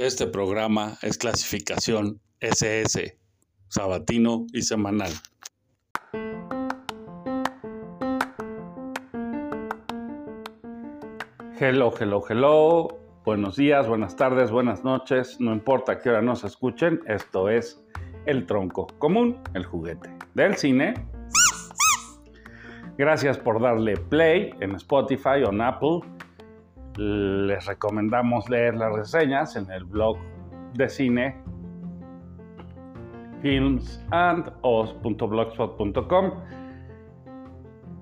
Este programa es clasificación SS, sabatino y semanal. Hello, hello, hello. Buenos días, buenas tardes, buenas noches. No importa qué hora nos escuchen, esto es El Tronco Común, el juguete del cine. Gracias por darle play en Spotify o en Apple les recomendamos leer las reseñas en el blog de cine filmsandos.blogspot.com.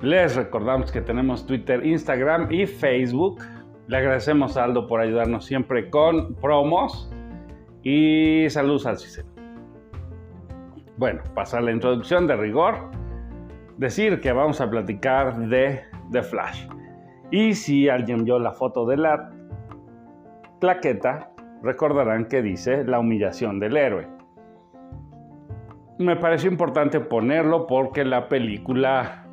Les recordamos que tenemos Twitter, Instagram y Facebook. Le agradecemos a Aldo por ayudarnos siempre con promos y saludos al CICE. Bueno, pasar la introducción de rigor. Decir que vamos a platicar de The Flash. Y si alguien vio la foto de la plaqueta, recordarán que dice la humillación del héroe. Me pareció importante ponerlo porque la película,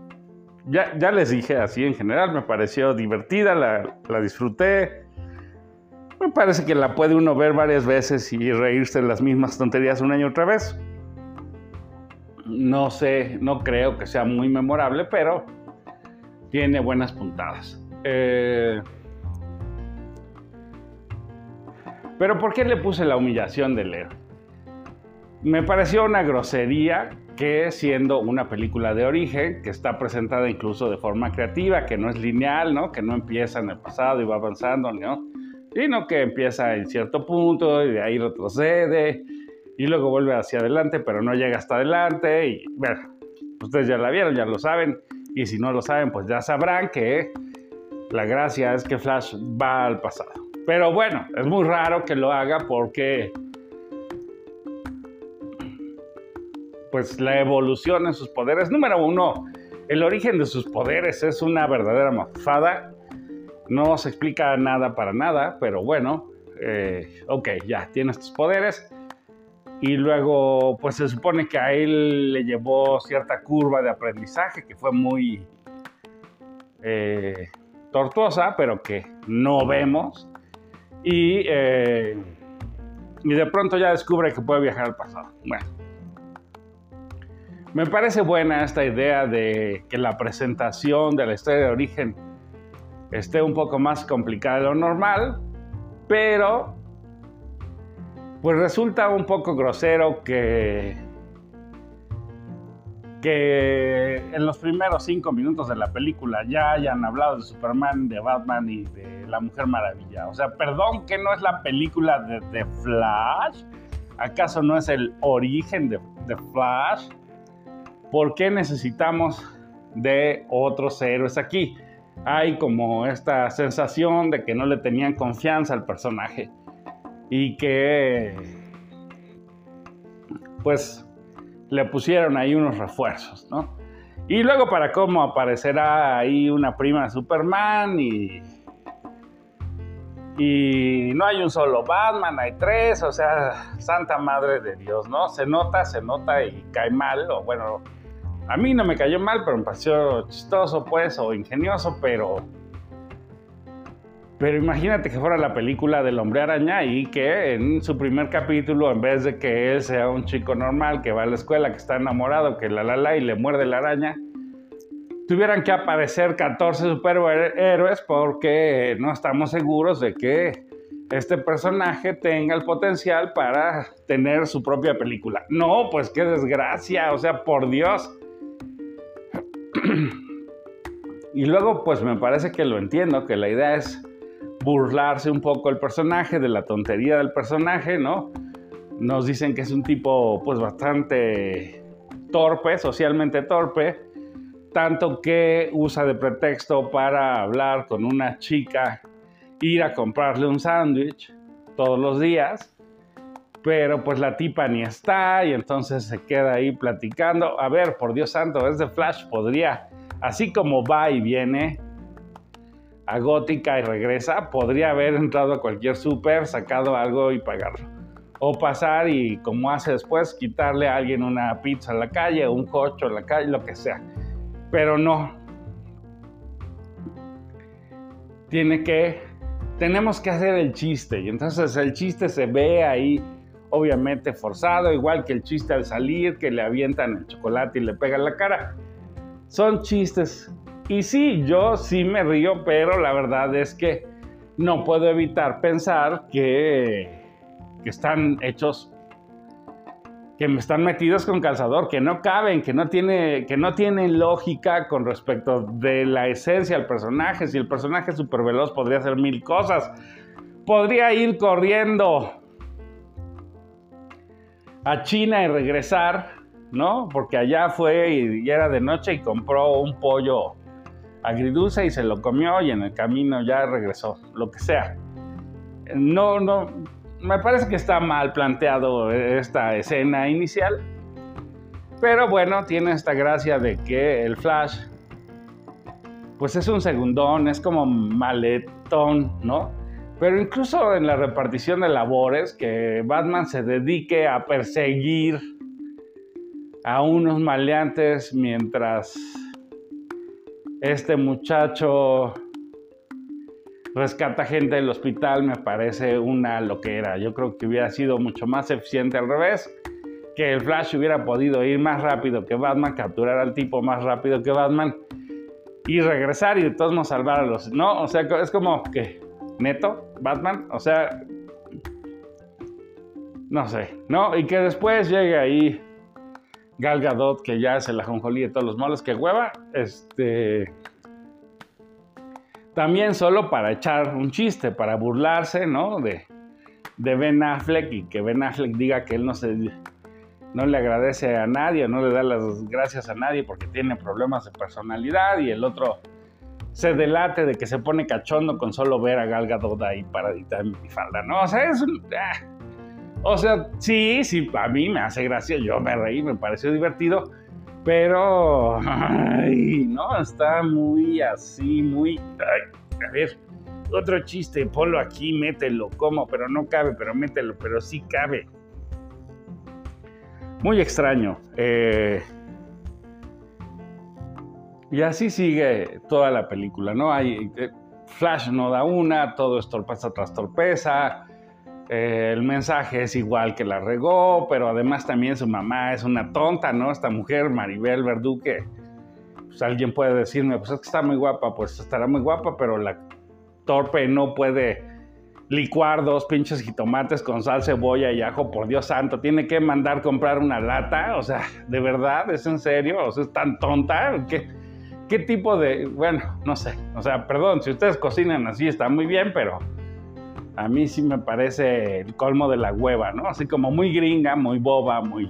ya, les dije así en general, me pareció divertida, la, la disfruté. Me parece que la puede uno ver varias veces y reírse de las mismas tonterías una y otra vez. No sé, no creo que sea muy memorable, pero tiene buenas puntadas. Eh, pero ¿por qué le puse la humillación de leer? Me pareció una grosería que siendo una película de origen, que está presentada incluso de forma creativa, que no es lineal, ¿no? que no empieza en el pasado y va avanzando, ¿no? sino que empieza en cierto punto y de ahí retrocede y luego vuelve hacia adelante, pero no llega hasta adelante. Y bueno, ustedes ya la vieron, ya lo saben, y si no lo saben, pues ya sabrán que la gracia es que Flash va al pasado. Pero bueno, es muy raro que lo haga porque pues la evolución en sus poderes. Número uno, el origen de sus poderes es una verdadera mafada. No se explica nada para nada, pero bueno, eh, ok, ya, tiene estos poderes. Y luego, pues se supone que a él le llevó cierta curva de aprendizaje que fue muy... Eh, tortuosa, pero que no vemos. Y, eh, y de pronto ya descubre que puede viajar al pasado. Bueno, me parece buena esta idea de que la presentación de la historia de origen esté un poco más complicada de lo normal, pero pues resulta un poco grosero que que en los primeros cinco minutos de la película ya hayan hablado de Superman, de Batman y de la Mujer Maravilla. O sea, perdón que no es la película de, The Flash. ¿Acaso no es el origen de, Flash? ¿Por qué necesitamos de otros héroes aquí? Hay como esta sensación de que no le tenían confianza al personaje y que pues le pusieron ahí unos refuerzos, ¿no? Y luego para cómo aparecerá ahí una prima de Superman y... Y no hay un solo Batman, hay tres, o sea, Santa Madre de Dios, ¿no? Se nota, se nota y cae mal, o bueno, a mí no me cayó mal, pero me pareció chistoso, pues, o ingenioso, pero pero imagínate que fuera la película del hombre araña y que en su primer capítulo, en vez de que él sea un chico normal que va a la escuela, que está enamorado, que la la la y le muerde la araña, tuvieran que aparecer 14 superhéroes porque no estamos seguros de que este personaje tenga el potencial para tener su propia película. No, pues qué desgracia, o sea, por Dios. y luego, pues me parece que lo entiendo, que la idea es burlarse un poco el personaje, de la tontería del personaje, ¿no? Nos dicen que es un tipo pues bastante torpe, socialmente torpe, tanto que usa de pretexto para hablar con una chica, ir a comprarle un sándwich todos los días, pero pues la tipa ni está y entonces se queda ahí platicando. A ver, por Dios santo, es de Flash, podría, así como va y viene, a Gótica y regresa, podría haber entrado a cualquier súper, sacado algo y pagarlo. O pasar y, como hace después, quitarle a alguien una pizza en la calle, un cocho en la calle, lo que sea. Pero no. Tiene que tenemos que hacer el chiste. Y entonces el chiste se ve ahí, obviamente forzado, igual que el chiste al salir, que le avientan el chocolate y le pegan la cara. Son chistes. Y sí, yo sí me río, pero la verdad es que no puedo evitar pensar que, que están hechos que me están metidos con calzador, que no caben, que no, tiene, que no tienen lógica con respecto de la esencia del personaje. Si el personaje es súper veloz, podría hacer mil cosas. Podría ir corriendo a China y regresar, ¿no? Porque allá fue y, era de noche y compró un pollo agridulce y se lo comió y en el camino ya regresó, lo que sea. No, no, me parece que está mal planteado esta escena inicial. Pero bueno, tiene esta gracia de que el Flash, pues es un segundón, es como maletón, ¿no? Pero incluso en la repartición de labores, que Batman se dedique a perseguir a unos maleantes mientras este muchacho rescata gente del hospital me parece una loquera. Yo creo que hubiera sido mucho más eficiente al revés, que el Flash hubiera podido ir más rápido que Batman, capturar al tipo más rápido que Batman y regresar y de todos modos salvar a los... No, o sea, es como que neto, Batman, o sea, no sé, ¿no? Y que después llegue ahí Gal Gadot, que ya es el ajonjolí de todos los molos, que hueva, este también solo para echar un chiste, para burlarse, ¿no? De, de Ben Affleck y que Ben Affleck diga que él no se no le agradece a nadie, no le da las gracias a nadie porque tiene problemas de personalidad y el otro se delate de que se pone cachondo con solo ver a Gal Gadot ahí paradita en mi falda, ¿no? O sea, es un... Ah. O sea, sí, sí, a mí me hace gracia, yo me reí, me pareció divertido, pero, ay, no, está muy así, muy... a ver, otro chiste, ponlo aquí, mételo, como, pero no cabe, pero mételo, pero sí cabe. Muy extraño. Eh, y así sigue toda la película, ¿no? Hay, eh, Flash no da una, todo es torpeza tras torpeza. Eh, el mensaje es igual que la regó, pero además también su mamá es una tonta, ¿no? Esta mujer, Maribel Verdú, que pues, alguien puede decirme, pues es que está muy guapa, pues estará muy guapa, pero la torpe no puede licuar dos pinches jitomates con sal, cebolla y ajo, por Dios santo, tiene que mandar comprar una lata, o sea, ¿de verdad? ¿Es en serio? O sea, ¿es tan tonta? ¿Qué, qué tipo de...? Bueno, no sé, o sea, perdón, si ustedes cocinan así está muy bien, pero a mí sí me parece el colmo de la hueva, ¿no? Así como muy gringa, muy boba, muy,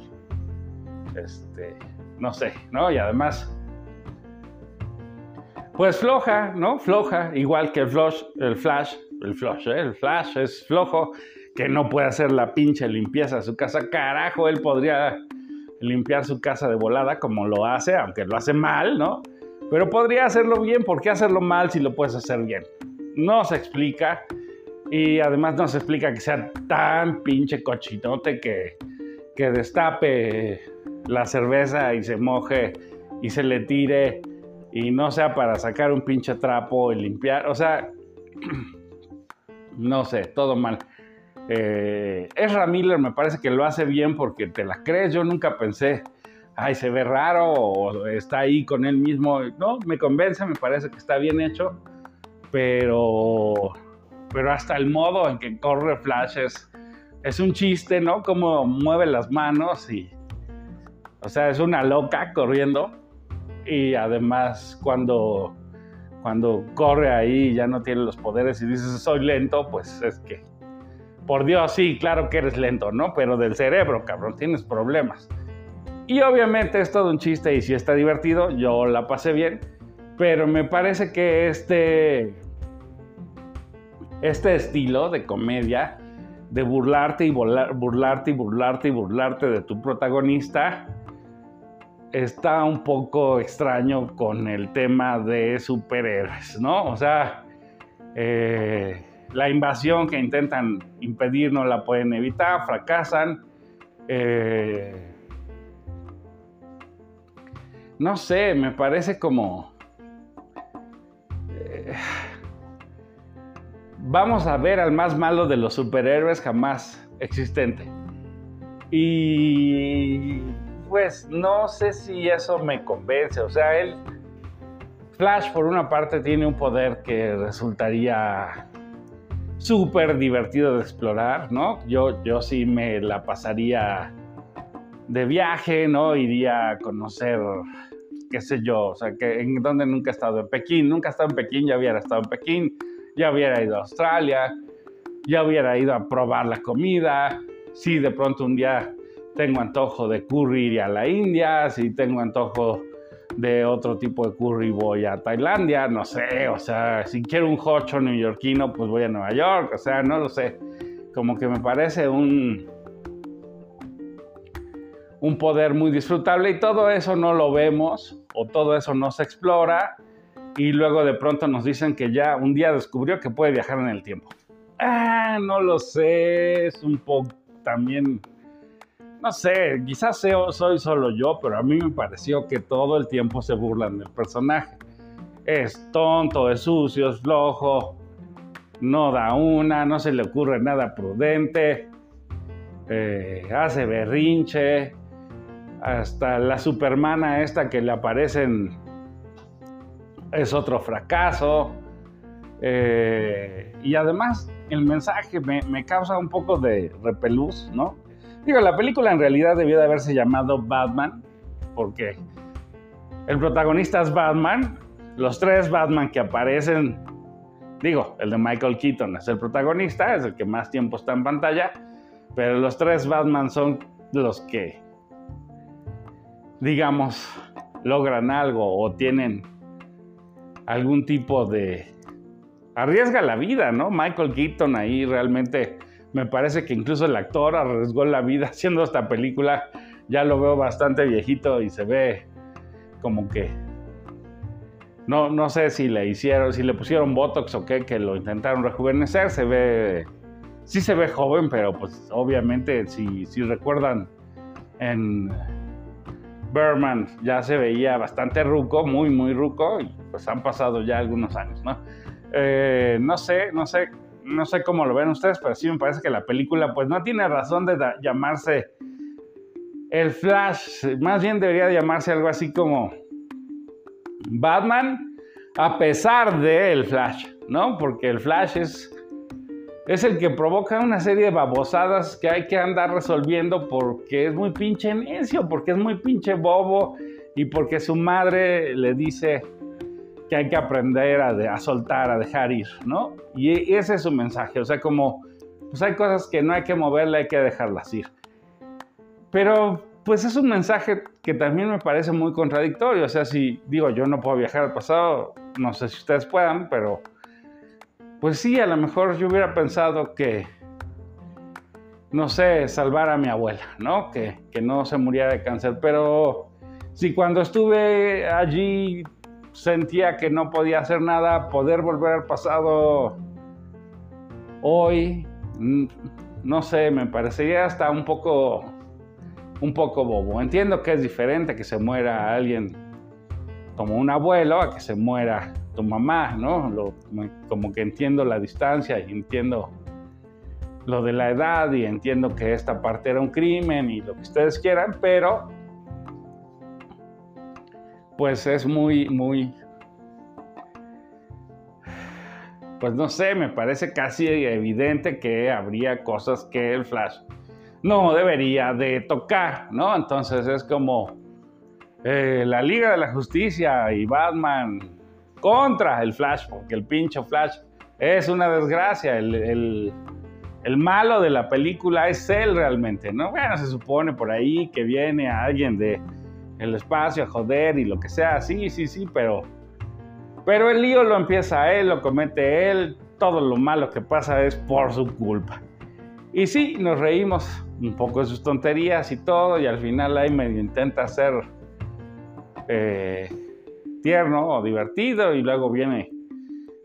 este, no sé, ¿no? Y además, pues floja, ¿no? Floja, igual que el Flash, el Flash, el Flash, ¿eh? el Flash es flojo, que no puede hacer la pinche limpieza de su casa. Carajo, él podría limpiar su casa de volada como lo hace, aunque lo hace mal, ¿no? Pero podría hacerlo bien, ¿por qué hacerlo mal si lo puedes hacer bien? No se explica. Y además nos explica que sea tan pinche cochinote que, que destape la cerveza y se moje y se le tire y no sea para sacar un pinche trapo y limpiar. O sea, no sé, todo mal. Eh, Ezra Miller me parece que lo hace bien porque te la crees. Yo nunca pensé, ay, se ve raro o está ahí con él mismo. No, me convence, me parece que está bien hecho. Pero pero hasta el modo en que corre Flash es, un chiste, ¿no? Como mueve las manos y, o sea, es una loca corriendo y además cuando, cuando corre ahí ya no tiene los poderes y dices soy lento, pues es que, por Dios, sí, claro que eres lento, ¿no? Pero del cerebro, cabrón, tienes problemas. Y obviamente es todo un chiste y si está divertido, yo la pasé bien, pero me parece que este este estilo de comedia de burlarte y burlarte y burlarte y burlarte de tu protagonista está un poco extraño con el tema de superhéroes, ¿no? O sea, eh, la invasión que intentan impedir no la pueden evitar, fracasan. Eh, no sé, me parece como... Eh, vamos a ver al más malo de los superhéroes jamás existente. Y pues no sé si eso me convence. O sea, él, Flash por una parte tiene un poder que resultaría súper divertido de explorar, ¿no? Yo, yo sí me la pasaría de viaje, ¿no? Iría a conocer, qué sé yo, o sea, que en donde nunca he estado en Pekín, nunca he estado en Pekín, ya hubiera estado en Pekín, ya hubiera ido a Australia, ya hubiera ido a probar la comida, si de pronto un día tengo antojo de curry ir a la India, si tengo antojo de otro tipo de curry voy a Tailandia, no sé, o sea, si quiero un hocho neoyorquino, pues voy a Nueva York, o sea, no lo sé. Como que me parece un, un poder muy disfrutable y todo eso no lo vemos o todo eso no se explora y luego de pronto nos dicen que ya un día descubrió que puede viajar en el tiempo. Ah, no lo sé, es un poco también no sé, quizás soy solo yo, pero a mí me pareció que todo el tiempo se burlan del personaje. Es tonto, es sucio, es flojo, no da una, no se le ocurre nada prudente, eh, hace berrinche, hasta la supermana esta que le aparecen es otro fracaso. Eh, y además el mensaje me, me, causa un poco de repelús, ¿no? Digo, la película en realidad debió de haberse llamado Batman, porque el protagonista es Batman, los tres Batman que aparecen, digo, el de Michael Keaton es el protagonista, es el que más tiempo está en pantalla, pero los tres Batman son los que, digamos, logran algo o tienen algún tipo de... arriesga la vida, ¿no? Michael Keaton ahí realmente me parece que incluso el actor arriesgó la vida haciendo esta película. Ya lo veo bastante viejito y se ve como que no, no sé si le hicieron, si le pusieron Botox o qué, que lo intentaron rejuvenecer. Se ve, sí se ve joven, pero pues obviamente si, si recuerdan en Berman ya se veía bastante ruco, muy, muy ruco, y pues han pasado ya algunos años, ¿no? Eh, no sé, no sé no sé cómo lo ven ustedes, pero sí me parece que la película pues no tiene razón de llamarse El Flash, más bien debería llamarse algo así como Batman a pesar de El Flash, ¿no? Porque el Flash es es el que provoca una serie de babosadas que hay que andar resolviendo porque es muy pinche necio, porque es muy pinche bobo y porque su madre le dice que hay que aprender a, soltar, a dejar ir, ¿no? Y ese es su mensaje, o sea, como, pues hay cosas que no hay que moverle, hay que dejarlas ir. Pero, pues es un mensaje que también me parece muy contradictorio, o sea, si digo, yo no puedo viajar al pasado, no sé si ustedes puedan, pero, pues sí, a lo mejor yo hubiera pensado que, no sé, salvar a mi abuela, ¿no? Que, que no se muriera de cáncer, pero si cuando estuve allí sentía que no podía hacer nada, poder volver al pasado hoy, no sé, me parecería hasta un poco, un poco bobo. Entiendo que es diferente que se muera alguien como un abuelo a que se muera tu mamá, ¿no? como que entiendo la distancia y entiendo lo de la edad y entiendo que esta parte era un crimen y lo que ustedes quieran, pero pues es muy, muy, pues no sé, me parece casi evidente que habría cosas que el Flash no debería de tocar, ¿no? Entonces es como eh, la Liga de la Justicia y Batman contra el Flash, porque el pincho Flash es una desgracia, el, el malo de la película es él realmente, ¿no? Bueno, se supone por ahí que viene alguien de el espacio a joder y lo que sea, sí, sí, sí, pero, pero el lío lo empieza él, lo comete él, todo lo malo que pasa es por su culpa. Y sí, nos reímos un poco de sus tonterías y todo, y al final ahí medio intenta ser eh, tierno o divertido, y luego viene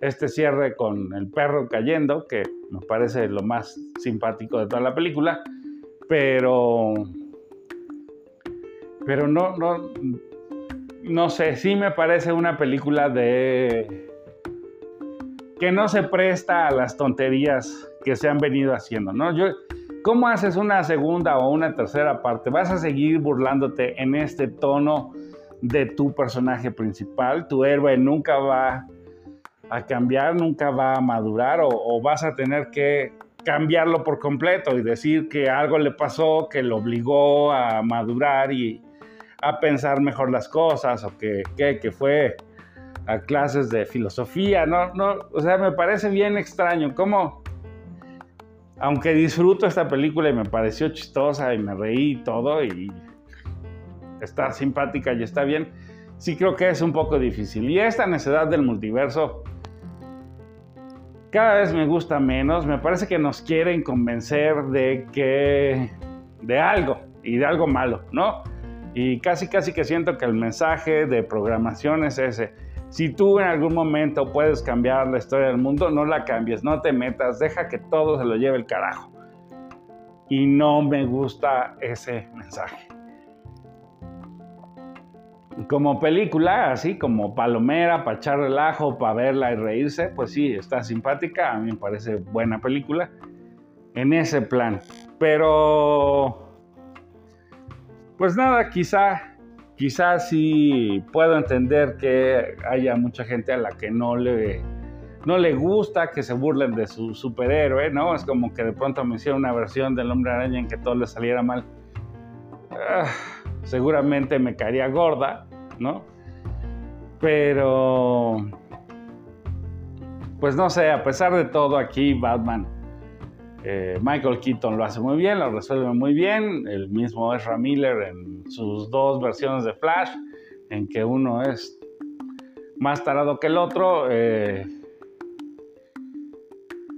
este cierre con el perro cayendo, que me parece lo más simpático de toda la película, pero pero no, no, no sé, sí me parece una película de, que no se presta a las tonterías que se han venido haciendo, ¿no? Yo, ¿Cómo haces una segunda o una tercera parte? ¿Vas a seguir burlándote en este tono de tu personaje principal? ¿Tu héroe nunca va a cambiar, nunca va a madurar o, vas a tener que cambiarlo por completo y decir que algo le pasó que lo obligó a madurar y a pensar mejor las cosas o que, que, fue a clases de filosofía, no, no, o sea, me parece bien extraño cómo aunque disfruto esta película y me pareció chistosa y me reí y todo y está simpática y está bien, sí creo que es un poco difícil. Y esta necedad del multiverso cada vez me gusta menos. Me parece que nos quieren convencer de que de algo y de algo malo, ¿no? Y casi casi que siento que el mensaje de programación es ese si tú en algún momento puedes cambiar la historia del mundo, no la cambies, no te metas, deja que todo se lo lleve el carajo. Y no me gusta ese mensaje. Como película, así como palomera, para echar relajo, para verla y reírse, pues sí, está simpática, a mí me parece buena película en ese plan. Pero, pues nada, quizá quizás sí puedo entender que haya mucha gente a la que no le, no le gusta que se burlen de su superhéroe, ¿no? Es como que de pronto me hiciera una versión del hombre araña en que todo le saliera mal. Ah, seguramente me caería gorda, ¿no? Pero, pues no sé, a pesar de todo aquí Batman eh, Michael Keaton lo hace muy bien, lo resuelve muy bien. El mismo Ezra Miller en sus dos versiones de Flash, en que uno es más tarado que el otro. Eh,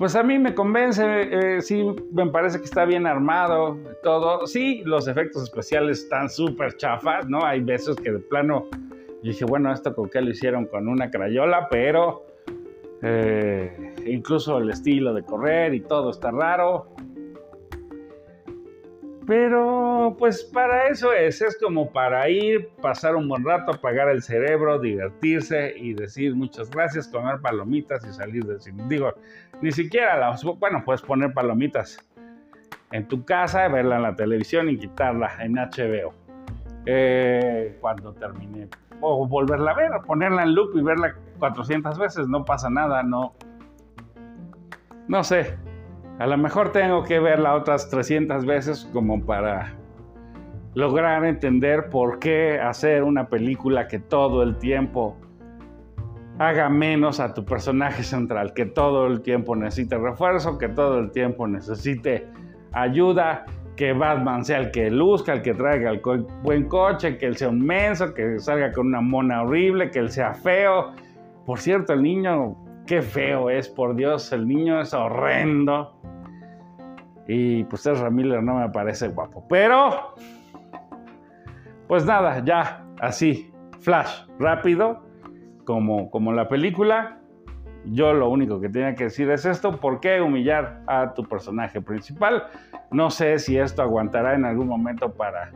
pues a mí me convence, eh, sí, me parece que está bien armado, todo. Sí, los efectos especiales están súper chafas, ¿no? Hay veces que de plano dije, bueno, esto con qué lo hicieron con una crayola, pero eh, incluso el estilo de correr y todo está raro. Pero pues para eso es, es como para ir, pasar un buen rato, apagar el cerebro, divertirse y decir muchas gracias, comer palomitas y salir del cine. Digo, ni siquiera las, bueno, puedes poner palomitas en tu casa, verla en la televisión y quitarla en HBO. Eh, cuando termine o volverla a ver, ponerla en loop y verla 400 veces, no pasa nada, no. No sé. A lo mejor tengo que verla otras 300 veces como para lograr entender por qué hacer una película que todo el tiempo haga menos a tu personaje central, que todo el tiempo necesite refuerzo, que todo el tiempo necesite ayuda, que Batman sea el que luzca, el que traiga el buen coche, que él sea un menso, que salga con una mona horrible, que él sea feo. Por cierto, el niño, qué feo es, por Dios, el niño es horrendo. Y pues Ezra Miller no me parece guapo. Pero, pues nada, ya, así, flash, rápido, como, como la película. Yo lo único que tenía que decir es esto, ¿por qué humillar a tu personaje principal? No sé si esto aguantará en algún momento para,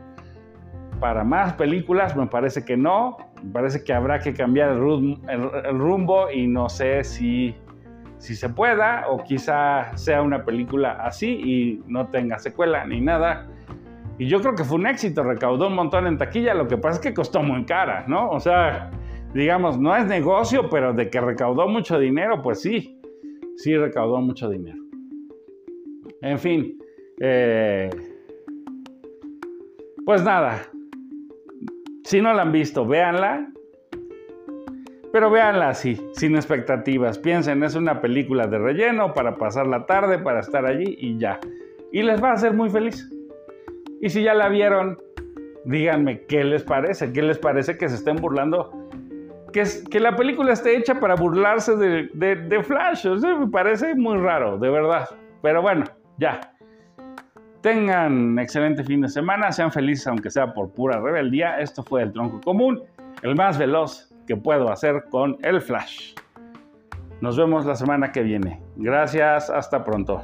para más películas, me parece que no, me parece que habrá que cambiar el rumbo, y no sé si, si se pueda o quizá sea una película así y no tenga secuela ni nada. Y yo creo que fue un éxito, recaudó un montón en taquilla, lo que pasa es que costó muy cara, ¿no? O sea, digamos, no es negocio, pero de que recaudó mucho dinero, pues sí, sí recaudó mucho dinero. En fin, eh, pues nada, si no la han visto, véanla, pero véanla así, sin expectativas. Piensen, es una película de relleno para pasar la tarde, para estar allí y ya. Y les va a hacer muy feliz. Y si ya la vieron, díganme qué les parece, qué les parece que se estén burlando que, la película esté hecha para burlarse de, Flash. me parece muy raro, de verdad. Pero bueno, ya. Tengan excelente fin de semana, sean felices aunque sea por pura rebeldía. Esto fue el tronco común, el más veloz que puedo hacer con el Flash. Nos vemos la semana que viene. Gracias, hasta pronto.